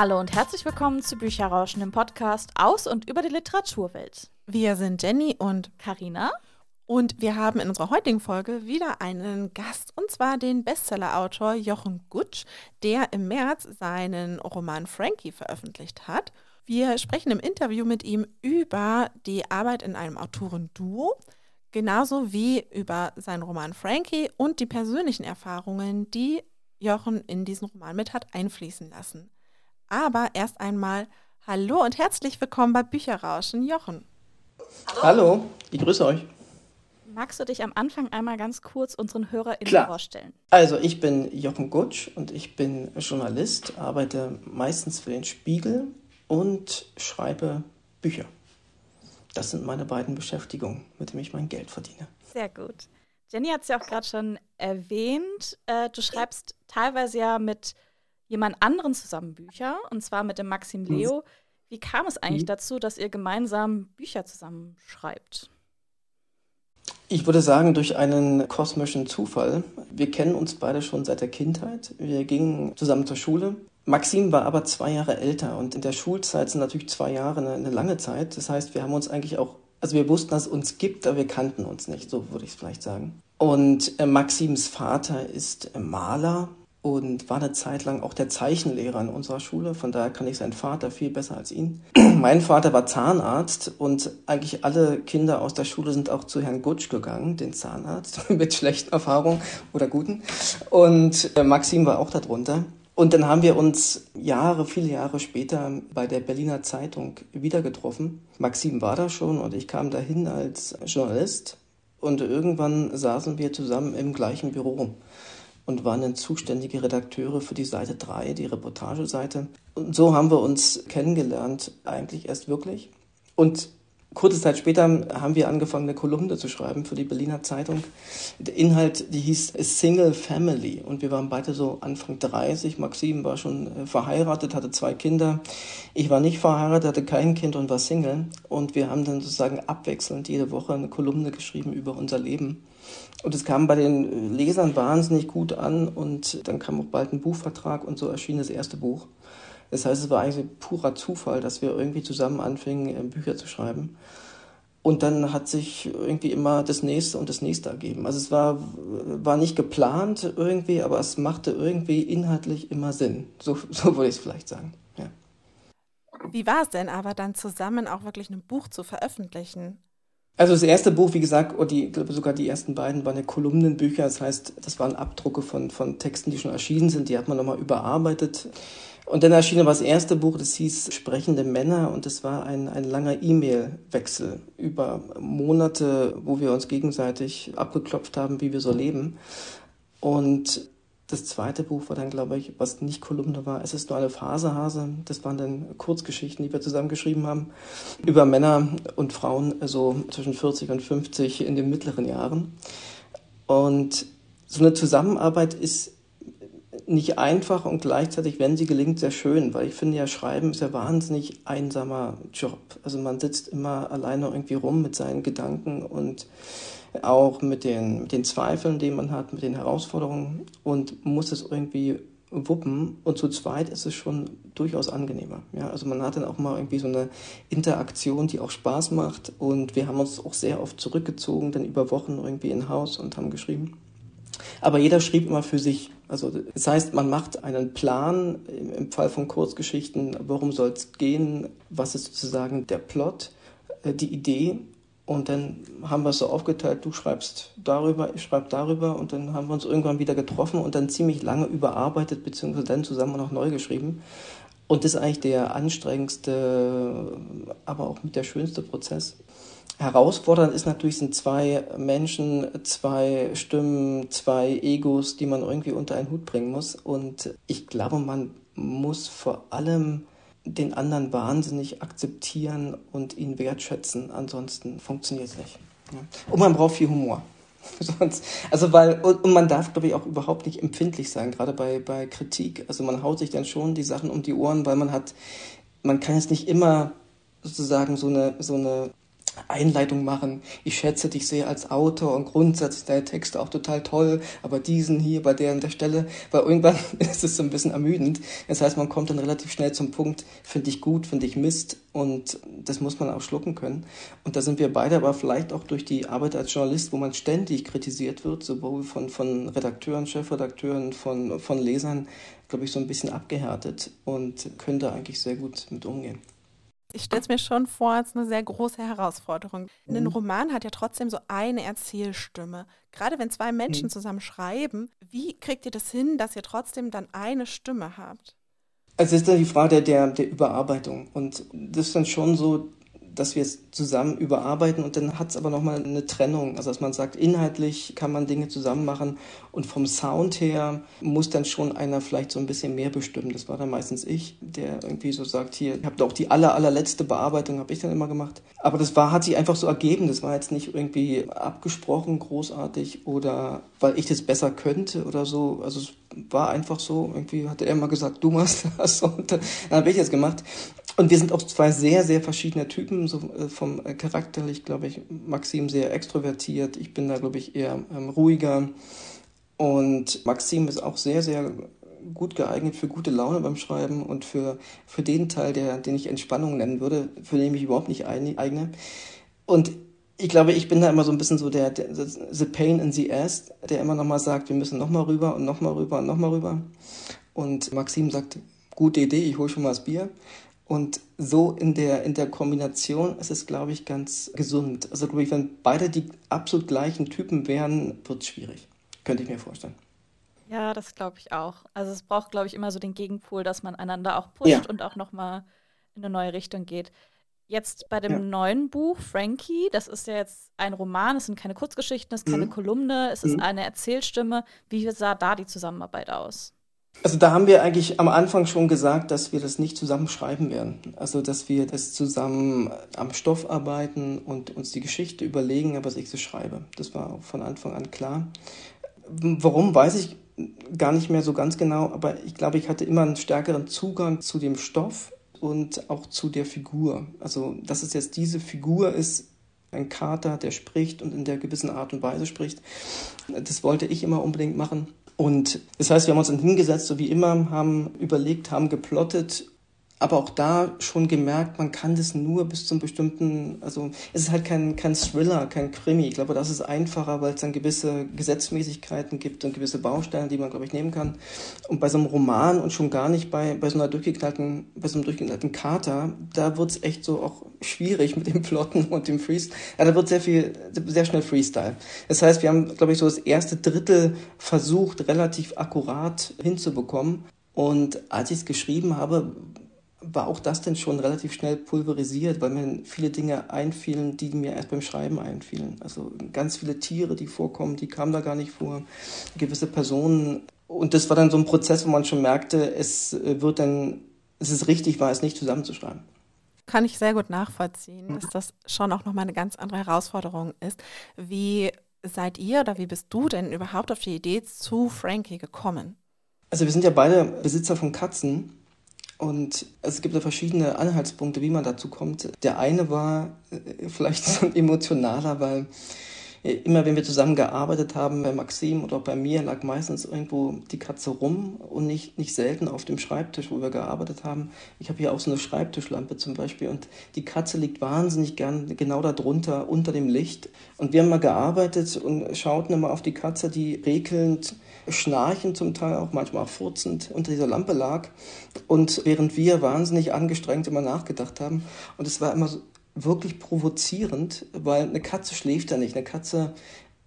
Hallo und herzlich willkommen zu Bücherrauschen, dem Podcast aus und über die Literaturwelt. Wir sind Jenny und Karina. Und wir haben in unserer heutigen Folge wieder einen Gast, und zwar den Bestsellerautor Jochen Gutsch, der im März seinen Roman Frankie veröffentlicht hat. Wir sprechen im Interview mit ihm über die Arbeit in einem Autorenduo, genauso wie über seinen Roman Frankie und die persönlichen Erfahrungen, die Jochen in diesen Roman mit hat einfließen lassen. Aber erst einmal Hallo und herzlich willkommen bei Bücherrauschen, Jochen. Hallo, Hallo ich grüße euch. Magst du dich am Anfang einmal ganz kurz unseren HörerInnen Klar. vorstellen? Also, ich bin Jochen Gutsch und ich bin Journalist, arbeite meistens für den Spiegel und schreibe Bücher. Das sind meine beiden Beschäftigungen, mit denen ich mein Geld verdiene. Sehr gut. Jenny hat es ja auch gerade schon erwähnt. Äh, du schreibst teilweise ja mit jemand anderen zusammen Bücher, und zwar mit dem Maxim hm. Leo. Wie kam es eigentlich hm. dazu, dass ihr gemeinsam Bücher zusammen schreibt? Ich würde sagen, durch einen kosmischen Zufall. Wir kennen uns beide schon seit der Kindheit. Wir gingen zusammen zur Schule. Maxim war aber zwei Jahre älter und in der Schulzeit sind natürlich zwei Jahre eine, eine lange Zeit. Das heißt, wir haben uns eigentlich auch, also wir wussten, dass es uns gibt, aber wir kannten uns nicht, so würde ich es vielleicht sagen. Und äh, Maxims Vater ist äh, Maler und war eine Zeit lang auch der Zeichenlehrer in unserer Schule. Von daher kann ich seinen Vater viel besser als ihn. mein Vater war Zahnarzt und eigentlich alle Kinder aus der Schule sind auch zu Herrn Gutsch gegangen, den Zahnarzt, mit schlechten Erfahrungen oder guten. Und äh, Maxim war auch darunter. Und dann haben wir uns Jahre, viele Jahre später bei der Berliner Zeitung wieder getroffen. Maxim war da schon und ich kam dahin als Journalist. Und irgendwann saßen wir zusammen im gleichen Büro und waren dann zuständige Redakteure für die Seite 3, die Reportageseite. Und so haben wir uns kennengelernt, eigentlich erst wirklich. Und kurze Zeit später haben wir angefangen, eine Kolumne zu schreiben für die Berliner Zeitung. Der Inhalt, die hieß Single Family. Und wir waren beide so Anfang 30. Maxim war schon äh, verheiratet, hatte zwei Kinder. Ich war nicht verheiratet, hatte kein Kind und war Single. Und wir haben dann sozusagen abwechselnd jede Woche eine Kolumne geschrieben über unser Leben. Und es kam bei den Lesern wahnsinnig gut an und dann kam auch bald ein Buchvertrag und so erschien das erste Buch. Das heißt, es war eigentlich purer Zufall, dass wir irgendwie zusammen anfingen, äh, Bücher zu schreiben. Und dann hat sich irgendwie immer das nächste und das nächste ergeben. Also es war, war nicht geplant irgendwie, aber es machte irgendwie inhaltlich immer Sinn. So, so würde ich es vielleicht sagen. Ja. Wie war es denn aber dann zusammen auch wirklich ein Buch zu veröffentlichen? Also das erste Buch, wie gesagt, oder die, glaube sogar die ersten beiden waren ja Kolumnenbücher. Das heißt, das waren Abdrucke von, von Texten, die schon erschienen sind. Die hat man nochmal überarbeitet. Und dann erschien aber das erste Buch, das hieß Sprechende Männer und das war ein, ein langer E-Mail-Wechsel über Monate, wo wir uns gegenseitig abgeklopft haben, wie wir so leben. Und das zweite Buch war dann, glaube ich, was nicht Kolumne war, es ist nur eine Phasehase. Das waren dann Kurzgeschichten, die wir zusammen geschrieben haben, über Männer und Frauen, also zwischen 40 und 50 in den mittleren Jahren. Und so eine Zusammenarbeit ist nicht einfach und gleichzeitig, wenn sie gelingt, sehr schön, weil ich finde ja, Schreiben ist ja wahnsinnig einsamer Job. Also man sitzt immer alleine irgendwie rum mit seinen Gedanken und auch mit den, mit den Zweifeln, die man hat, mit den Herausforderungen und muss es irgendwie wuppen. Und zu zweit ist es schon durchaus angenehmer. Ja, also man hat dann auch mal irgendwie so eine Interaktion, die auch Spaß macht. Und wir haben uns auch sehr oft zurückgezogen, dann über Wochen irgendwie in Haus und haben geschrieben. Aber jeder schrieb immer für sich. Also das heißt, man macht einen Plan im Fall von Kurzgeschichten, worum soll es gehen, was ist sozusagen der Plot, äh, die Idee und dann haben wir es so aufgeteilt, du schreibst darüber, ich schreibe darüber und dann haben wir uns irgendwann wieder getroffen und dann ziemlich lange überarbeitet, beziehungsweise dann zusammen noch neu geschrieben. Und das ist eigentlich der anstrengendste, aber auch mit der schönste Prozess. Herausfordernd ist natürlich, sind zwei Menschen, zwei Stimmen, zwei Egos, die man irgendwie unter einen Hut bringen muss. Und ich glaube, man muss vor allem den anderen wahnsinnig akzeptieren und ihn wertschätzen. Ansonsten funktioniert es nicht. Und man braucht viel Humor. Sonst, also weil, und, man darf, glaube ich, auch überhaupt nicht empfindlich sein, gerade bei, bei Kritik. Also man haut sich dann schon die Sachen um die Ohren, weil man hat, man kann jetzt nicht immer sozusagen so eine, so eine Einleitung machen. Ich schätze dich sehr als Autor und grundsätzlich deine Texte auch total toll, aber diesen hier bei der an der Stelle, weil irgendwann ist es so ein bisschen ermüdend. Das heißt, man kommt dann relativ schnell zum Punkt, finde ich gut, finde ich Mist und das muss man auch schlucken können. Und da sind wir beide aber vielleicht auch durch die Arbeit als Journalist, wo man ständig kritisiert wird, sowohl von, von Redakteuren, Chefredakteuren, von, von Lesern, glaube ich, so ein bisschen abgehärtet und könnte eigentlich sehr gut mit umgehen. Ich stelle es mir schon vor als eine sehr große Herausforderung. Mhm. Ein Roman hat ja trotzdem so eine Erzählstimme. Gerade wenn zwei Menschen mhm. zusammen schreiben, wie kriegt ihr das hin, dass ihr trotzdem dann eine Stimme habt? Also es ist dann die Frage der, der Überarbeitung. Und das ist dann schon so, dass wir es zusammen überarbeiten und dann hat es aber nochmal eine Trennung. Also dass man sagt, inhaltlich kann man Dinge zusammen machen und vom Sound her muss dann schon einer vielleicht so ein bisschen mehr bestimmen. Das war dann meistens ich, der irgendwie so sagt, hier, ich habe auch die aller, allerletzte Bearbeitung, habe ich dann immer gemacht. Aber das war, hat sich einfach so ergeben. Das war jetzt nicht irgendwie abgesprochen, großartig oder weil ich das besser könnte oder so. Also es war einfach so. Irgendwie hatte er immer gesagt, du machst das und dann habe ich es gemacht. Und wir sind auch zwei sehr, sehr verschiedene Typen, so äh, vom äh, charakterlich, glaube ich, Maxim sehr extrovertiert. Ich bin da, glaube ich, eher ähm, ruhiger. Und Maxim ist auch sehr, sehr gut geeignet für gute Laune beim Schreiben und für, für den Teil, der, den ich Entspannung nennen würde, für den ich mich überhaupt nicht eigne. Und ich glaube, ich bin da immer so ein bisschen so der, der the pain in the ass, der immer nochmal sagt, wir müssen nochmal rüber und nochmal rüber und nochmal rüber. Und Maxim sagt, gute Idee, ich hole schon mal das Bier. Und so in der, in der Kombination ist es, glaube ich, ganz gesund. Also, glaube ich, wenn beide die absolut gleichen Typen wären, wird es schwierig. Könnte ich mir vorstellen. Ja, das glaube ich auch. Also, es braucht, glaube ich, immer so den Gegenpol, dass man einander auch pusht ja. und auch nochmal in eine neue Richtung geht. Jetzt bei dem ja. neuen Buch, Frankie, das ist ja jetzt ein Roman, es sind keine Kurzgeschichten, es ist keine mhm. Kolumne, es ist mhm. eine Erzählstimme. Wie sah da die Zusammenarbeit aus? Also da haben wir eigentlich am Anfang schon gesagt, dass wir das nicht zusammen schreiben werden. Also dass wir das zusammen am Stoff arbeiten und uns die Geschichte überlegen, was ich so schreibe. Das war von Anfang an klar. Warum, weiß ich gar nicht mehr so ganz genau, aber ich glaube, ich hatte immer einen stärkeren Zugang zu dem Stoff und auch zu der Figur. Also dass es jetzt diese Figur ist, ein Kater, der spricht und in der gewissen Art und Weise spricht. Das wollte ich immer unbedingt machen. Und das heißt, wir haben uns dann hingesetzt, so wie immer, haben überlegt, haben geplottet aber auch da schon gemerkt, man kann das nur bis zum bestimmten, also es ist halt kein, kein Thriller, kein Krimi. Ich glaube, das ist einfacher, weil es dann gewisse Gesetzmäßigkeiten gibt und gewisse Baustellen, die man, glaube ich, nehmen kann. Und bei so einem Roman und schon gar nicht bei, bei so einer durchgeknallten, bei so einem durchgeknallten Kater, da wird es echt so auch schwierig mit dem Plotten und dem Freestyle. Ja, da wird sehr viel, sehr schnell Freestyle. Das heißt, wir haben, glaube ich, so das erste Drittel versucht, relativ akkurat hinzubekommen. Und als ich es geschrieben habe, war auch das denn schon relativ schnell pulverisiert, weil mir viele Dinge einfielen, die mir erst beim Schreiben einfielen. Also ganz viele Tiere, die vorkommen, die kamen da gar nicht vor, gewisse Personen. Und das war dann so ein Prozess, wo man schon merkte, es wird dann, es ist richtig, war es nicht zusammenzuschreiben. Kann ich sehr gut nachvollziehen, dass das schon auch nochmal eine ganz andere Herausforderung ist. Wie seid ihr oder wie bist du denn überhaupt auf die Idee zu Frankie gekommen? Also wir sind ja beide Besitzer von Katzen und es gibt ja verschiedene Anhaltspunkte, wie man dazu kommt. Der eine war äh, vielleicht so ein emotionaler, weil immer wenn wir zusammen gearbeitet haben, bei Maxim oder auch bei mir, lag meistens irgendwo die Katze rum und nicht, nicht selten auf dem Schreibtisch, wo wir gearbeitet haben. Ich habe hier auch so eine Schreibtischlampe zum Beispiel und die Katze liegt wahnsinnig gern genau darunter, unter dem Licht. Und wir haben mal gearbeitet und schauten immer auf die Katze, die regelnd, schnarchend zum Teil auch, manchmal auch furzend unter dieser Lampe lag. Und während wir wahnsinnig angestrengt immer nachgedacht haben. Und es war immer so wirklich provozierend, weil eine Katze schläft ja nicht. Eine Katze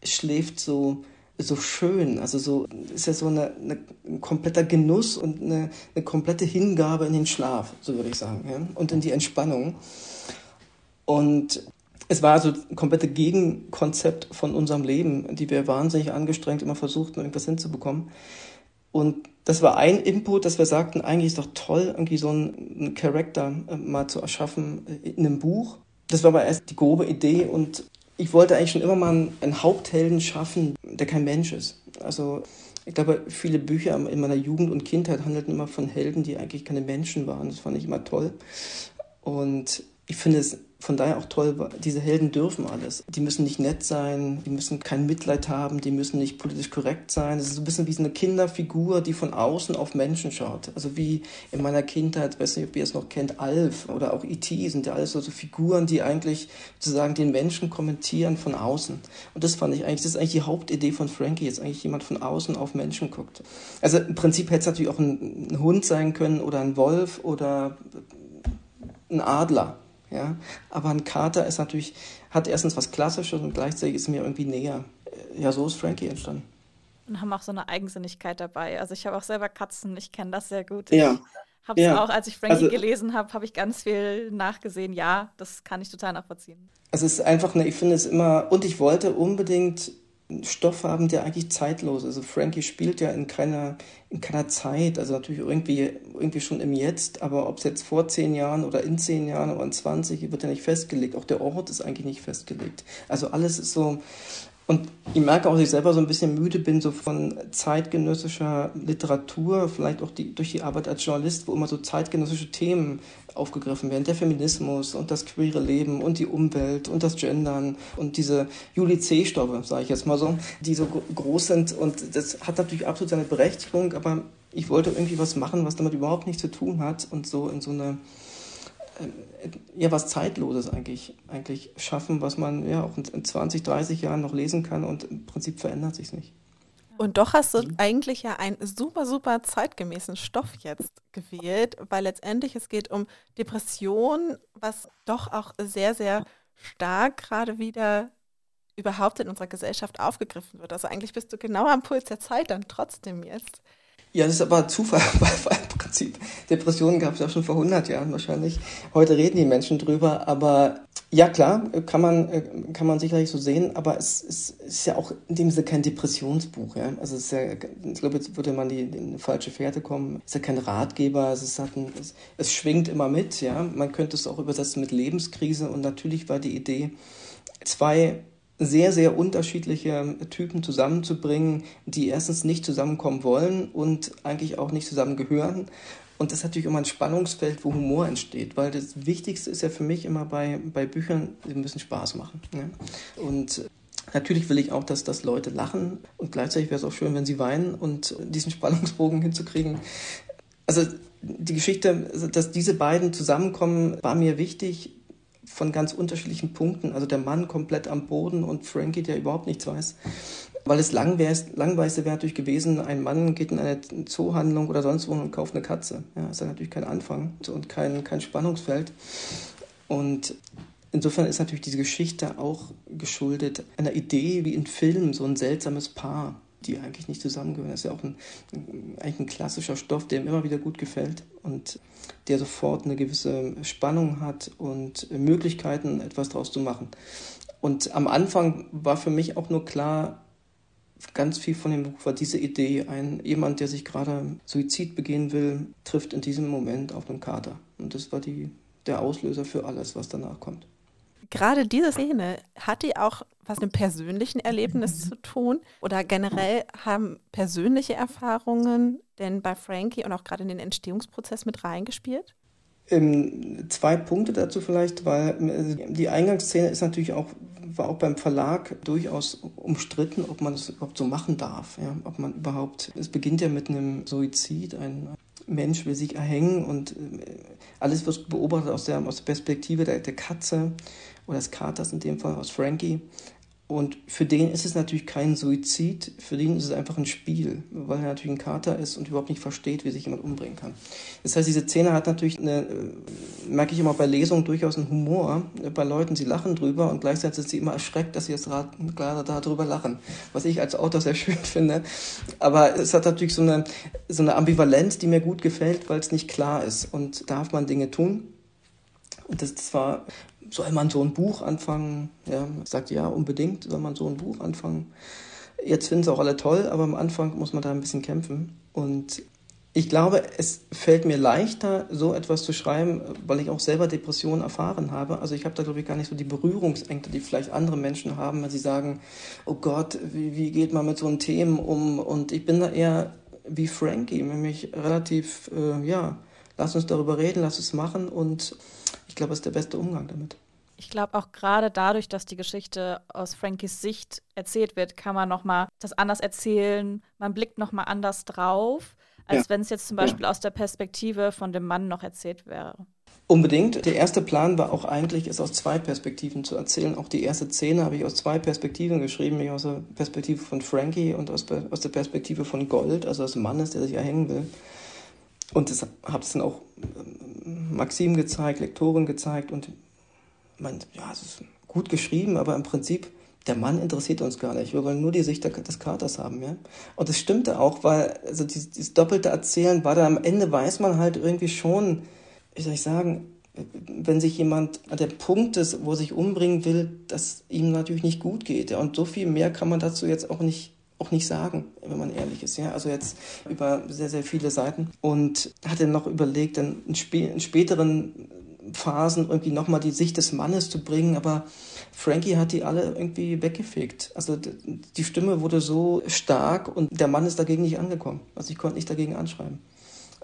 schläft so, so schön. Also so ist ja so eine, eine, ein kompletter Genuss und eine, eine komplette Hingabe in den Schlaf, so würde ich sagen, ja? und in die Entspannung. Und es war also ein komplettes Gegenkonzept von unserem Leben, die wir wahnsinnig angestrengt immer versuchten, irgendwas hinzubekommen. Und das war ein Input, dass wir sagten, eigentlich ist doch toll, irgendwie so einen Charakter äh, mal zu erschaffen in einem Buch. Das war aber erst die grobe Idee und ich wollte eigentlich schon immer mal einen Haupthelden schaffen, der kein Mensch ist. Also ich glaube, viele Bücher in meiner Jugend und Kindheit handelten immer von Helden, die eigentlich keine Menschen waren. Das fand ich immer toll. Und ich finde es von daher auch toll, diese Helden dürfen alles. Die müssen nicht nett sein, die müssen kein Mitleid haben, die müssen nicht politisch korrekt sein. Es ist so ein bisschen wie so eine Kinderfigur, die von außen auf Menschen schaut. Also wie in meiner Kindheit, weiß nicht, ob ihr es noch kennt, Alf oder auch E.T. sind ja alles so, so Figuren, die eigentlich sozusagen den Menschen kommentieren von außen. Und das fand ich eigentlich, das ist eigentlich die Hauptidee von Frankie, jetzt eigentlich jemand von außen auf Menschen guckt. Also im Prinzip hätte es natürlich auch ein, ein Hund sein können oder ein Wolf oder ein Adler. Ja? Aber ein Kater ist natürlich, hat erstens was Klassisches und gleichzeitig ist mir irgendwie näher. Ja, so ist Frankie entstanden. Und haben auch so eine Eigensinnigkeit dabei. Also ich habe auch selber Katzen, ich kenne das sehr gut. Ja. Habe es ja. auch, als ich Frankie also, gelesen habe, habe ich ganz viel nachgesehen. Ja, das kann ich total nachvollziehen. Es ist einfach eine, ich finde es immer, und ich wollte unbedingt Stoff haben, der eigentlich zeitlos ist. Also Frankie spielt ja in keiner, in keiner Zeit, also natürlich irgendwie, irgendwie schon im Jetzt, aber ob es jetzt vor zehn Jahren oder in zehn Jahren oder in 20, wird ja nicht festgelegt. Auch der Ort ist eigentlich nicht festgelegt. Also alles ist so, und ich merke auch, dass ich selber so ein bisschen müde bin, so von zeitgenössischer Literatur, vielleicht auch die, durch die Arbeit als Journalist, wo immer so zeitgenössische Themen aufgegriffen werden. Der Feminismus und das queere Leben und die Umwelt und das Gendern und diese Juli C-Stoffe, sage ich jetzt mal so, die so groß sind. Und das hat natürlich absolut seine Berechtigung, aber ich wollte irgendwie was machen, was damit überhaupt nichts zu tun hat und so in so eine ja was Zeitloses eigentlich, eigentlich schaffen, was man ja auch in 20, 30 Jahren noch lesen kann und im Prinzip verändert sich nicht. Und doch hast du eigentlich ja einen super, super zeitgemäßen Stoff jetzt gewählt, weil letztendlich es geht um Depression, was doch auch sehr, sehr stark gerade wieder überhaupt in unserer Gesellschaft aufgegriffen wird. Also eigentlich bist du genau am Puls der Zeit dann trotzdem jetzt. Ja, das ist aber Zufall, weil im Prinzip Depressionen gab es ja schon vor 100 Jahren wahrscheinlich. Heute reden die Menschen drüber, aber ja klar, kann man, kann man sicherlich so sehen, aber es, es ist ja auch in dem Sinne kein Depressionsbuch. Ja? Also es ist ja, ich glaube, jetzt würde man die, in falsche Fährte kommen. Es ist ja kein Ratgeber, es, ist, hat ein, es, es schwingt immer mit. Ja? Man könnte es auch übersetzen mit Lebenskrise und natürlich war die Idee, zwei sehr, sehr unterschiedliche Typen zusammenzubringen, die erstens nicht zusammenkommen wollen und eigentlich auch nicht zusammengehören. Und das ist natürlich immer ein Spannungsfeld, wo Humor entsteht, weil das Wichtigste ist ja für mich immer bei, bei Büchern, sie müssen Spaß machen. Ne? Und Natürlich will ich auch, dass, dass Leute lachen und gleichzeitig wäre es auch schön, wenn sie weinen und diesen Spannungsbogen hinzukriegen. Also die Geschichte, dass diese beiden zusammenkommen, war mir wichtig, von ganz unterschiedlichen Punkten. Also der Mann komplett am Boden und Frankie, der überhaupt nichts weiß. Weil es langweiligste wäre natürlich gewesen, ein Mann geht in eine Zoohandlung oder sonst wo und kauft eine Katze. Ja, ist ja natürlich kein Anfang und kein, kein Spannungsfeld. Und insofern ist natürlich diese Geschichte auch geschuldet einer Idee wie in Filmen, so ein seltsames Paar die eigentlich nicht zusammengehören. Das ist ja auch ein, eigentlich ein klassischer Stoff, der mir immer wieder gut gefällt und der sofort eine gewisse Spannung hat und Möglichkeiten, etwas daraus zu machen. Und am Anfang war für mich auch nur klar, ganz viel von dem Buch war diese Idee, ein jemand, der sich gerade Suizid begehen will, trifft in diesem Moment auf einen Kater. Und das war die, der Auslöser für alles, was danach kommt gerade diese Szene, hat die auch was mit einem persönlichen Erlebnis zu tun? Oder generell haben persönliche Erfahrungen denn bei Frankie und auch gerade in den Entstehungsprozess mit reingespielt? Ähm, zwei Punkte dazu vielleicht, weil äh, die Eingangsszene ist natürlich auch, war auch beim Verlag durchaus umstritten, ob man das überhaupt so machen darf. Ja? Ob man überhaupt, es beginnt ja mit einem Suizid, ein Mensch will sich erhängen und äh, alles wird beobachtet aus der, aus der Perspektive der, der Katze oder des Katers in dem Fall, aus Frankie. Und für den ist es natürlich kein Suizid, für den ist es einfach ein Spiel, weil er natürlich ein Kater ist und überhaupt nicht versteht, wie sich jemand umbringen kann. Das heißt, diese Szene hat natürlich, eine, äh, merke ich immer bei Lesungen, durchaus einen Humor. Bei Leuten, sie lachen drüber und gleichzeitig sind sie immer erschreckt, dass sie jetzt gerade darüber lachen, was ich als Autor sehr schön finde. Aber es hat natürlich so eine, so eine Ambivalenz, die mir gut gefällt, weil es nicht klar ist. Und darf man Dinge tun? Und das, das war soll man so ein Buch anfangen? Ja, sagt ja, unbedingt soll man so ein Buch anfangen. Jetzt finden es auch alle toll, aber am Anfang muss man da ein bisschen kämpfen. Und ich glaube, es fällt mir leichter, so etwas zu schreiben, weil ich auch selber Depressionen erfahren habe. Also ich habe da, glaube ich, gar nicht so die Berührungsängste, die vielleicht andere Menschen haben, wenn sie sagen, oh Gott, wie, wie geht man mit so einem Themen um? Und ich bin da eher wie Frankie, nämlich relativ, äh, ja, lass uns darüber reden, lass es machen und ich glaube, das ist der beste Umgang damit. Ich glaube auch gerade dadurch, dass die Geschichte aus Frankies Sicht erzählt wird, kann man noch mal das anders erzählen. Man blickt noch mal anders drauf, als ja. wenn es jetzt zum Beispiel ja. aus der Perspektive von dem Mann noch erzählt wäre. Unbedingt. Der erste Plan war auch eigentlich, es aus zwei Perspektiven zu erzählen. Auch die erste Szene habe ich aus zwei Perspektiven geschrieben, nämlich aus der Perspektive von Frankie und aus, aus der Perspektive von Gold, also des Mannes, der sich erhängen will. Und das habe es dann auch ähm, Maxim gezeigt, Lektorin gezeigt und man, ja, es ist gut geschrieben, aber im Prinzip, der Mann interessiert uns gar nicht. Wir wollen nur die Sicht des Katers haben, ja. Und das stimmte auch, weil, also dieses, dieses doppelte Erzählen war da am Ende weiß man halt irgendwie schon, wie soll ich sagen, wenn sich jemand an der Punkt ist, wo er sich umbringen will, dass ihm natürlich nicht gut geht. Ja. Und so viel mehr kann man dazu jetzt auch nicht auch nicht sagen, wenn man ehrlich ist. Ja, also jetzt über sehr, sehr viele Seiten und hatte noch überlegt, in, spä in späteren Phasen irgendwie nochmal die Sicht des Mannes zu bringen, aber Frankie hat die alle irgendwie weggefegt. Also die Stimme wurde so stark und der Mann ist dagegen nicht angekommen. Also ich konnte nicht dagegen anschreiben.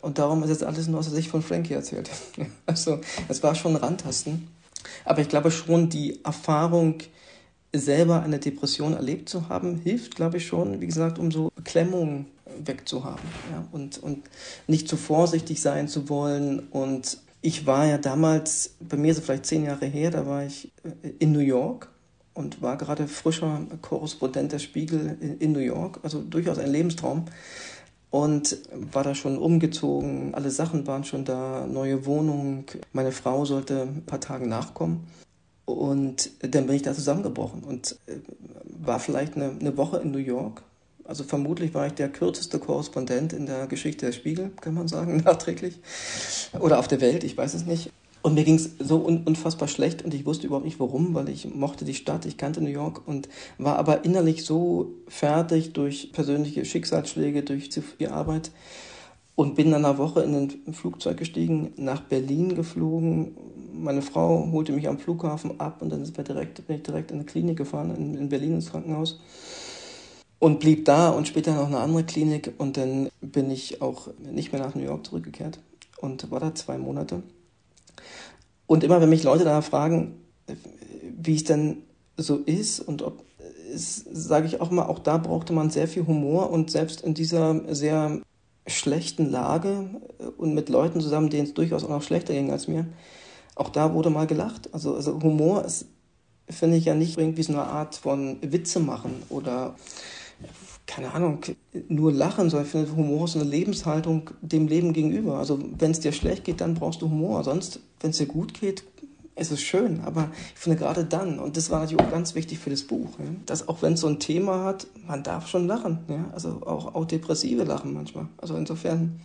Und darum ist jetzt alles nur aus der Sicht von Frankie erzählt. Also es war schon Randtasten. Aber ich glaube schon, die Erfahrung, selber eine Depression erlebt zu haben, hilft, glaube ich, schon, wie gesagt, um so Beklemmungen wegzuhaben. Ja? Und, und nicht zu vorsichtig sein zu wollen und ich war ja damals, bei mir ist es vielleicht zehn Jahre her, da war ich äh, in New York und war gerade frischer Korrespondent der Spiegel in, New York, also durchaus ein Lebenstraum. Und war da schon umgezogen, alle Sachen waren schon da, neue Wohnung. Meine Frau sollte ein paar Tage nachkommen. Und dann bin ich da zusammengebrochen und äh, war vielleicht eine, eine Woche in New York also vermutlich war ich der kürzeste Korrespondent in der Geschichte der Spiegel, kann man sagen, nachträglich. Oder auf der Welt, ich weiß es nicht. Und mir ging es so un unfassbar schlecht und ich wusste überhaupt nicht warum, weil ich mochte die Stadt, ich kannte New York und war aber innerlich so fertig durch persönliche Schicksalsschläge, durch zu viel Arbeit und bin dann eine Woche in ein Flugzeug gestiegen, nach Berlin geflogen. Meine Frau holte mich am Flughafen ab und dann sind wir direkt, bin ich direkt in eine Klinik gefahren, in, in Berlin ins Krankenhaus und blieb da und später noch eine andere Klinik und dann bin ich auch nicht mehr nach New York zurückgekehrt und war da zwei Monate. Und immer wenn mich Leute da fragen, wie es denn so ist und ob sage ich auch mal, auch da brauchte man sehr viel Humor und selbst in dieser sehr schlechten Lage und mit Leuten zusammen, denen es durchaus auch noch schlechter ging als mir, auch da wurde mal gelacht. Also, also Humor ist, finde ich ja nicht irgendwie so eine Art von Witze machen oder keine Ahnung, nur lachen, sondern ich finde, Humor ist eine Lebenshaltung dem Leben gegenüber. Also wenn es dir schlecht geht, dann brauchst du Humor. Sonst, wenn es dir gut geht, ist es schön. Aber ich finde gerade dann, und das war natürlich auch ganz wichtig für das Buch, ja, dass auch wenn es so ein Thema hat, man darf schon lachen. Ja? Also auch, auch Depressive lachen manchmal. Also insofern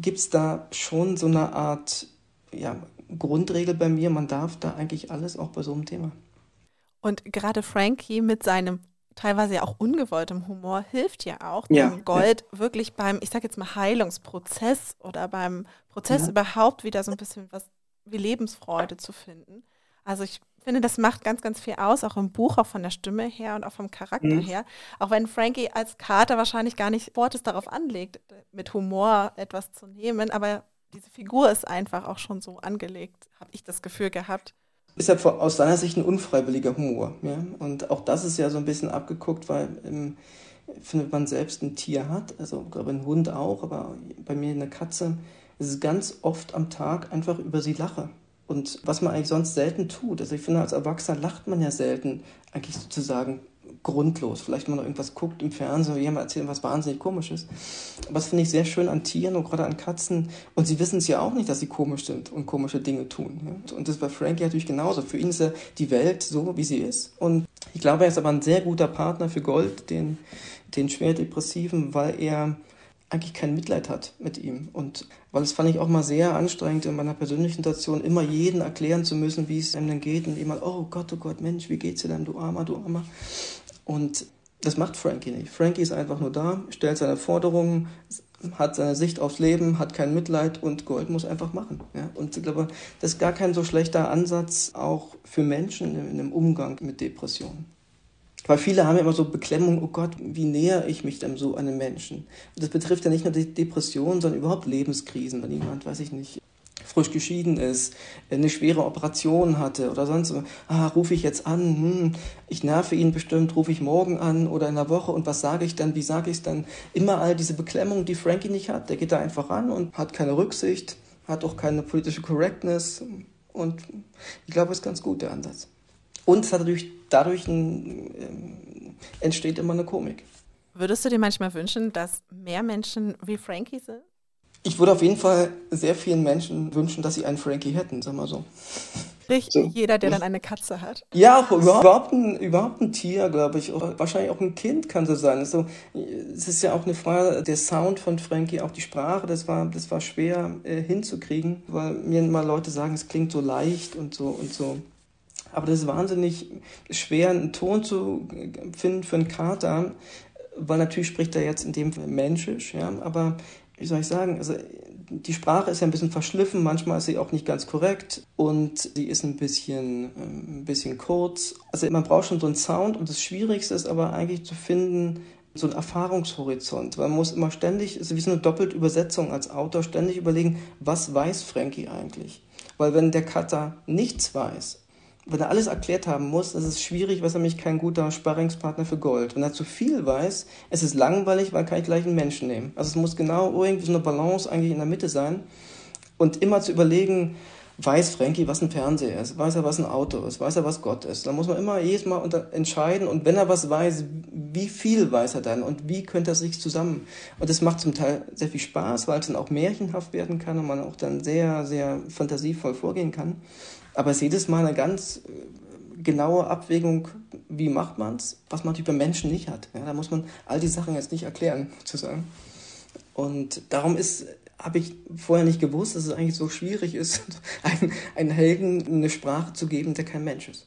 gibt es da schon so eine Art ja, Grundregel bei mir, man darf da eigentlich alles, auch bei so einem Thema. Und gerade Frankie mit seinem teilweise ja auch ungewolltem Humor hilft ja auch, ja, dem Gold ja. wirklich beim, ich sage jetzt mal, Heilungsprozess oder beim Prozess ja. überhaupt wieder so ein bisschen was wie Lebensfreude zu finden. Also ich finde, das macht ganz, ganz viel aus, auch im Buch, auch von der Stimme her und auch vom Charakter mhm. her. Auch wenn Frankie als Kater wahrscheinlich gar nicht Wortes darauf anlegt, mit Humor etwas zu nehmen, aber diese Figur ist einfach auch schon so angelegt, habe ich das Gefühl gehabt ist ja aus seiner Sicht ein unfreiwilliger Humor. Ja? Und auch das ist ja so ein bisschen abgeguckt, weil ähm, findet man selbst ein Tier hat, also glaube ein Hund auch, aber bei mir eine Katze, ist es ganz oft am Tag einfach über sie lache. Und was man eigentlich sonst selten tut. Also ich finde, als Erwachsener lacht man ja selten eigentlich sozusagen grundlos. Vielleicht man noch irgendwas guckt im Fernsehen jemand erzählt was wahnsinnig komisches. Aber das finde ich sehr schön an Tieren und gerade an Katzen. Und sie wissen es ja auch nicht, dass sie komisch sind und komische Dinge tun. Und das ist bei Frankie natürlich genauso. Für ihn ist ja die Welt so, wie sie ist. Und ich glaube, er ist aber ein sehr guter Partner für Gold, den, den schwer Depressiven, weil er eigentlich kein Mitleid hat mit ihm. Und weil es fand ich auch mal sehr anstrengend in meiner persönlichen Situation, immer jeden erklären zu müssen, wie es einem denn geht und immer, oh Gott, oh Gott, Mensch, wie geht's dir denn, du Armer, du Armer. Und das macht Frankie nicht. Frankie ist einfach nur da, stellt seine Forderungen, hat seine Sicht aufs Leben, hat kein Mitleid und Gold muss einfach machen. Ja? Und ich glaube, das ist gar kein so schlechter Ansatz auch für Menschen in dem Umgang mit Depressionen. Weil viele haben ja immer so Beklemmung, oh Gott, wie näher ich mich denn so einem Menschen? Und das betrifft ja nicht nur die Depression, sondern überhaupt Lebenskrisen, wenn jemand, weiß ich nicht, frisch geschieden ist, eine schwere Operation hatte oder sonst, ah, rufe ich jetzt an, hm, ich nerve ihn bestimmt, rufe ich morgen an oder in einer Woche und was sage ich dann, wie sage ich es dann? Immer all diese Beklemmung, die Frankie nicht hat, der geht da einfach ran und hat keine Rücksicht, hat auch keine politische Correctness und ich glaube, ist ganz gut, der Ansatz. Und dadurch, dadurch ein, äh, entsteht immer eine Komik. Würdest du dir manchmal wünschen, dass mehr Menschen wie Frankie sind? Ich würde auf jeden Fall sehr vielen Menschen wünschen, dass sie einen Frankie hätten, sag mal so. Sprich, so. jeder, der dann eine Katze hat. Ja, überhaupt ein, überhaupt ein Tier, glaube ich. Wahrscheinlich auch ein Kind kann so sein. Also, es ist ja auch eine Frage, der Sound von Frankie, auch die Sprache, das war, das war schwer äh, hinzukriegen, weil mir immer Leute sagen, es klingt so leicht und so und so. Aber das ist wahnsinnig schwer, einen Ton zu finden für einen Kater, weil natürlich spricht er jetzt in dem Fall Menschisch, ja, aber wie soll ich sagen, also die Sprache ist ja ein bisschen verschliffen, manchmal ist sie auch nicht ganz korrekt und sie ist ein bisschen, ähm, ein bisschen kurz. Also man braucht schon so einen Sound und das Schwierigste ist aber eigentlich zu finden, so ein Erfahrungshorizont. Man muss immer ständig, es ist wie so eine doppelte Übersetzung als Autor, ständig überlegen, was weiß Frankie eigentlich? Weil wenn der Cutter nichts weiß, wenn er alles erklärt haben muss, ist es schwierig, was er nämlich kein guter Sparringspartner für Gold. Wenn er zu viel weiß, es ist langweilig, weil kann ich gleich einen Menschen nehmen. Also es muss genau irgendwie so eine Balance eigentlich in der Mitte sein. Und immer zu überlegen, weiß Frankie, was ein Fernseher ist? Weiß er, was ein Auto ist? Weiß er, was Gott ist? Da muss man immer jedes Mal entscheiden. Und wenn er was weiß, wie viel weiß er dann? Und wie könnte er sich zusammen? Und das macht zum Teil sehr viel Spaß, weil es dann auch märchenhaft werden kann und man auch dann sehr, sehr fantasievoll vorgehen kann. Aber es ist jedes Mal eine ganz äh, genaue Abwägung, wie macht man es, was man über Menschen nicht hat. Ja, da muss man all die Sachen jetzt nicht erklären, sozusagen. Und darum ist, habe ich vorher nicht gewusst, dass es eigentlich so schwierig ist, einem, einem Helden eine Sprache zu geben, der kein Mensch ist.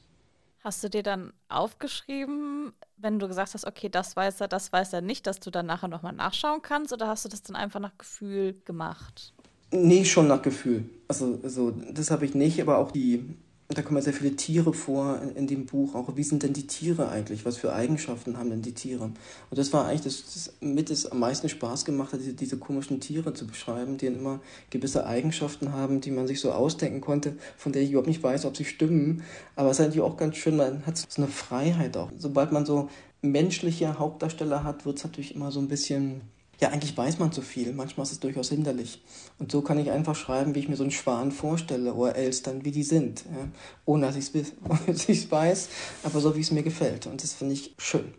Hast du dir dann aufgeschrieben, wenn du gesagt hast, okay, das weiß er, das weiß er nicht, dass du dann nachher nochmal nachschauen kannst oder hast du das dann einfach nach Gefühl gemacht? Nee, schon nach Gefühl. Also, also das habe ich nicht, aber auch die, da kommen ja sehr viele Tiere vor in, in, dem Buch. Auch wie sind denn die Tiere eigentlich? Was für Eigenschaften haben denn die Tiere? Und das war eigentlich das, das mit das am meisten Spaß gemacht hat, diese, diese komischen Tiere zu beschreiben, die dann immer gewisse Eigenschaften haben, die man sich so ausdenken konnte, von der ich überhaupt nicht weiß, ob sie stimmen. Aber es ist natürlich auch ganz schön, man hat so eine Freiheit auch. Sobald man so menschliche Hauptdarsteller hat, wird es natürlich immer so ein bisschen ja, eigentlich weiß man zu viel. Manchmal ist es durchaus hinderlich. Und so kann ich einfach schreiben, wie ich mir so einen Schwan vorstelle oder Elstern, wie die sind. Ja? Ohne dass ich es weiß, aber so, wie es mir gefällt. Und das finde ich schön.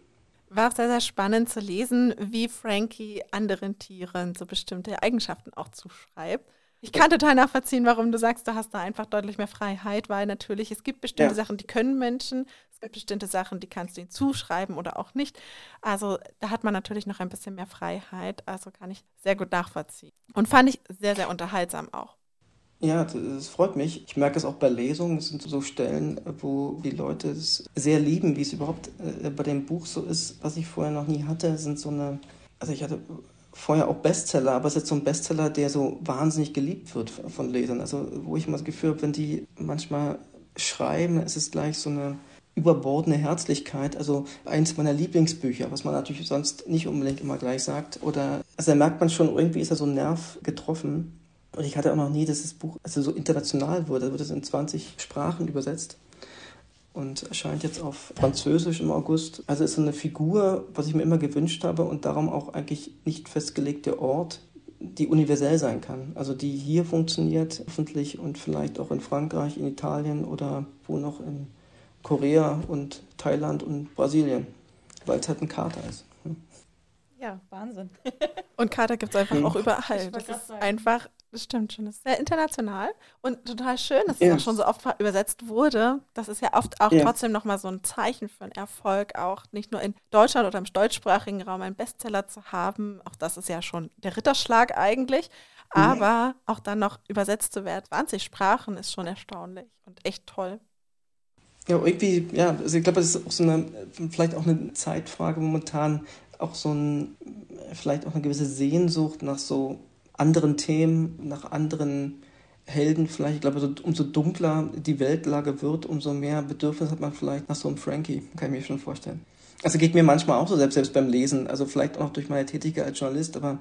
War auch sehr, sehr spannend zu lesen, wie Frankie anderen Tieren so bestimmte Eigenschaften auch zuschreibt. Ich kann total nachvollziehen, warum du sagst, du hast da einfach deutlich mehr Freiheit, weil natürlich es gibt bestimmte ja. Sachen, die können Menschen, es gibt bestimmte Sachen, die kannst du ihnen zuschreiben oder auch nicht. Also da hat man natürlich noch ein bisschen mehr Freiheit. Also kann ich sehr gut nachvollziehen. Und fand ich sehr, sehr unterhaltsam auch. Ja, das freut mich. Ich merke es auch bei Lesungen. Es sind so Stellen, wo die Leute es sehr lieben, wie es überhaupt äh, bei dem Buch so ist, was ich vorher noch nie hatte, sind so eine, also ich hatte vorher auch Bestseller, aber es ist jetzt so ein Bestseller, der so wahnsinnig geliebt wird von Lesern. Also wo ich immer das Gefühl habe, wenn die manchmal schreiben, ist es gleich so eine überbordene Herzlichkeit. Also eins meiner Lieblingsbücher, was man natürlich sonst nicht unbedingt immer gleich sagt. Oder also da merkt man schon, irgendwie ist da so ein Nerv getroffen. Und ich hatte auch noch nie, dass das Buch also so international wurde. Da wird es in 20 Sprachen übersetzt und erscheint jetzt auf Französisch im August. Also ist so eine Figur, was ich mir immer gewünscht habe und darum auch eigentlich nicht festgelegte Ort, die universell sein kann. Also die hier funktioniert, hoffentlich und vielleicht auch in Frankreich, in Italien oder wo noch in Korea und Thailand und Brasilien, weil es halt ein Kater ist. Ja, Wahnsinn. und Kater gibt es einfach auch überall. Das ist sagen. einfach das stimmt schon. Das ist sehr international und total schön, dass yes. es auch schon so oft übersetzt wurde. Das ist ja oft auch yeah. trotzdem nochmal so ein Zeichen für einen Erfolg, auch nicht nur in Deutschland oder im deutschsprachigen Raum einen Bestseller zu haben. Auch das ist ja schon der Ritterschlag eigentlich. Aber yeah. auch dann noch übersetzt zu werden, 20 Sprachen, ist schon erstaunlich und echt toll. Ja, irgendwie, ja, also ich glaube, das ist auch so eine, vielleicht auch eine Zeitfrage momentan, auch so ein, vielleicht auch eine gewisse Sehnsucht nach so anderen Themen, nach anderen Helden vielleicht. Ich glaube, so, umso dunkler die Weltlage wird, umso mehr Bedürfnis hat man vielleicht nach so einem Frankie, kann ich mir schon vorstellen. Also geht mir manchmal auch so, selbst, selbst beim Lesen, also vielleicht auch durch meine Tätigkeit als Journalist, aber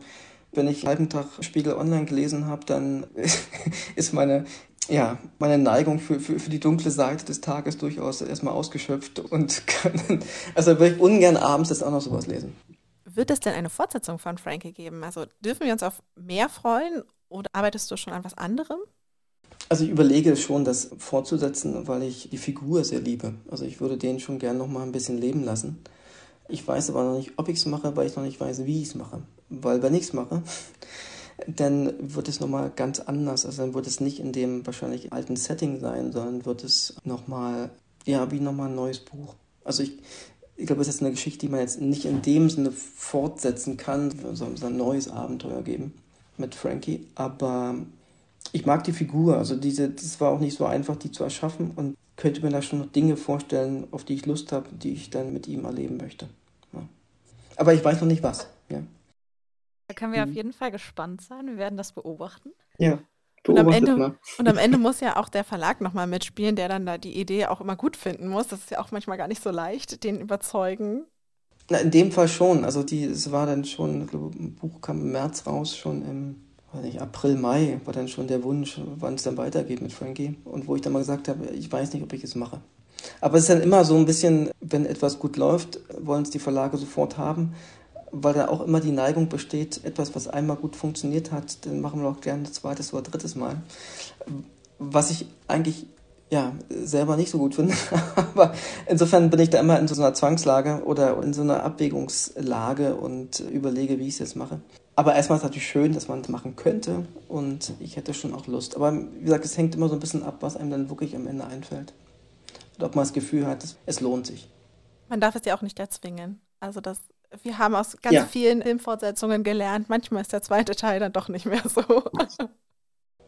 Wenn ich einen halben Tag Spiegel Online gelesen habe, dann ist meine ja, meine Neigung für, für, für die dunkle Seite des Tages durchaus erstmal ausgeschöpft und kann, also würde ich ungern abends jetzt auch noch sowas lesen. Wird es denn eine Fortsetzung von Frankie geben? Also dürfen wir uns auf mehr freuen oder arbeitest du schon an was anderem? Also ich überlege schon, das fortzusetzen, weil ich die Figur sehr liebe. Also ich würde den schon gern noch mal ein bisschen leben lassen. Ich weiß aber noch nicht, ob ich es mache, weil ich noch nicht weiß, wie ich es mache. Weil wenn ich es mache, dann wird es nochmal ganz anders. Also dann wird es nicht in dem wahrscheinlich alten Setting sein, sondern wird es nochmal, ja, wie nochmal ein neues Buch. Also ich, ich glaube, es ist eine Geschichte, die man jetzt nicht in dem Sinne fortsetzen kann, es ein neues Abenteuer geben mit Frankie. Aber ich mag die Figur, also diese, das war auch nicht so einfach, die zu erschaffen und könnte mir da schon noch Dinge vorstellen, auf die ich Lust habe, die ich dann mit ihm erleben möchte. Ja. Aber ich weiß noch nicht was. Ja. Da können wir mhm. auf jeden Fall gespannt sein. Wir werden das beobachten. Ja. Und am, Ende, und am Ende muss ja auch der Verlag nochmal mitspielen, der dann da die Idee auch immer gut finden muss. Das ist ja auch manchmal gar nicht so leicht, den überzeugen. Na, in dem Fall schon. Also die, es war dann schon, ich glaube, ein Buch kam im März raus, schon im nicht, April, Mai war dann schon der Wunsch, wann es dann weitergeht mit Frankie. Und wo ich dann mal gesagt habe, ich weiß nicht, ob ich es mache. Aber es ist dann immer so ein bisschen, wenn etwas gut läuft, wollen es die Verlage sofort haben weil da auch immer die Neigung besteht, etwas, was einmal gut funktioniert hat, dann machen wir auch gerne ein zweites oder drittes Mal. Was ich eigentlich ja, selber nicht so gut finde. Aber insofern bin ich da immer in so einer Zwangslage oder in so einer Abwägungslage und überlege, wie ich es jetzt mache. Aber erstmal ist es natürlich schön, dass man es machen könnte und ich hätte schon auch Lust. Aber wie gesagt, es hängt immer so ein bisschen ab, was einem dann wirklich am Ende einfällt. Und ob man das Gefühl hat, es lohnt sich. Man darf es ja auch nicht erzwingen. Also das wir haben aus ganz ja. vielen Filmfortsetzungen gelernt, manchmal ist der zweite Teil dann doch nicht mehr so.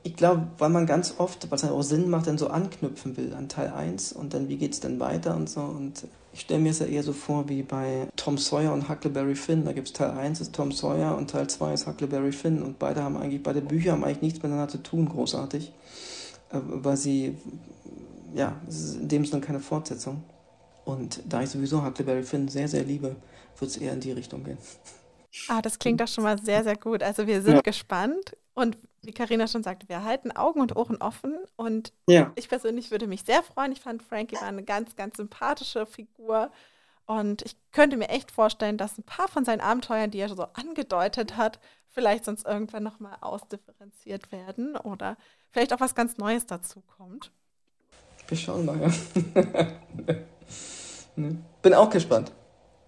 Ich glaube, weil man ganz oft, was dann auch Sinn macht, dann so anknüpfen will an Teil 1 und dann wie geht es denn weiter und so. Und ich stelle mir es ja eher so vor wie bei Tom Sawyer und Huckleberry Finn. Da gibt es Teil 1 ist Tom Sawyer und Teil 2 ist Huckleberry Finn. Und beide haben eigentlich, beide Bücher haben eigentlich nichts miteinander zu tun, großartig. Äh, weil sie, ja, es ist in dem Sinne keine Fortsetzung. Und da ich sowieso Huckleberry Finn sehr, sehr liebe, wird es eher in die Richtung gehen. Ah, das klingt doch schon mal sehr, sehr gut. Also wir sind ja. gespannt und wie Karina schon sagte, wir halten Augen und Ohren offen und ja. ich persönlich würde mich sehr freuen. Ich fand Frankie war eine ganz, ganz sympathische Figur und ich könnte mir echt vorstellen, dass ein paar von seinen Abenteuern, die er so angedeutet hat, vielleicht sonst irgendwann nochmal ausdifferenziert werden oder vielleicht auch was ganz Neues dazu kommt. Wir schauen mal, ja. Ne? Bin auch gespannt.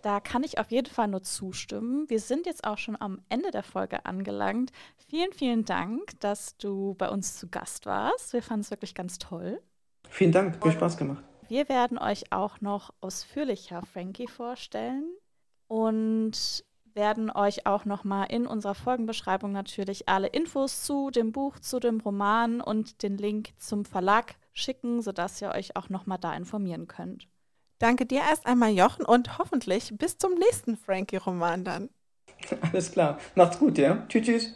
Da kann ich auf jeden Fall nur zustimmen. Wir sind jetzt auch schon am Ende der Folge angelangt. Vielen, vielen Dank, dass du bei uns zu Gast warst. Wir fanden es wirklich ganz toll. Vielen Dank, viel Spaß gemacht. Wir werden euch auch noch ausführlicher Frankie vorstellen und werden euch auch noch mal in unserer Folgenbeschreibung natürlich alle Infos zu dem Buch, zu dem Roman und den Link zum Verlag schicken, sodass ihr euch auch noch mal da informieren könnt. Danke dir erst einmal, Jochen, und hoffentlich bis zum nächsten Frankie-Roman dann. Alles klar. Macht's gut, ja? Tschüss, tschüss.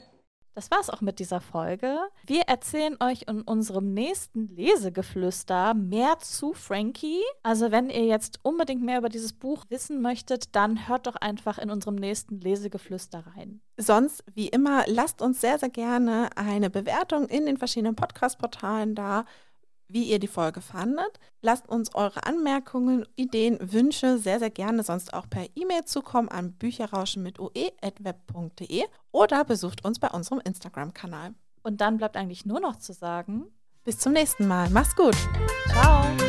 Das war's auch mit dieser Folge. Wir erzählen euch in unserem nächsten Lesegeflüster mehr zu Frankie. Also wenn ihr jetzt unbedingt mehr über dieses Buch wissen möchtet, dann hört doch einfach in unserem nächsten Lesegeflüster rein. Sonst, wie immer, lasst uns sehr, sehr gerne eine Bewertung in den verschiedenen Podcast-Portalen da wie ihr die Folge fandet. Lasst uns eure Anmerkungen, Ideen, Wünsche sehr, sehr gerne sonst auch per E-Mail zukommen an bücherrauschen mit oe.web.de oder besucht uns bei unserem Instagram-Kanal. Und dann bleibt eigentlich nur noch zu sagen, bis zum nächsten Mal. Mach's gut. Ciao.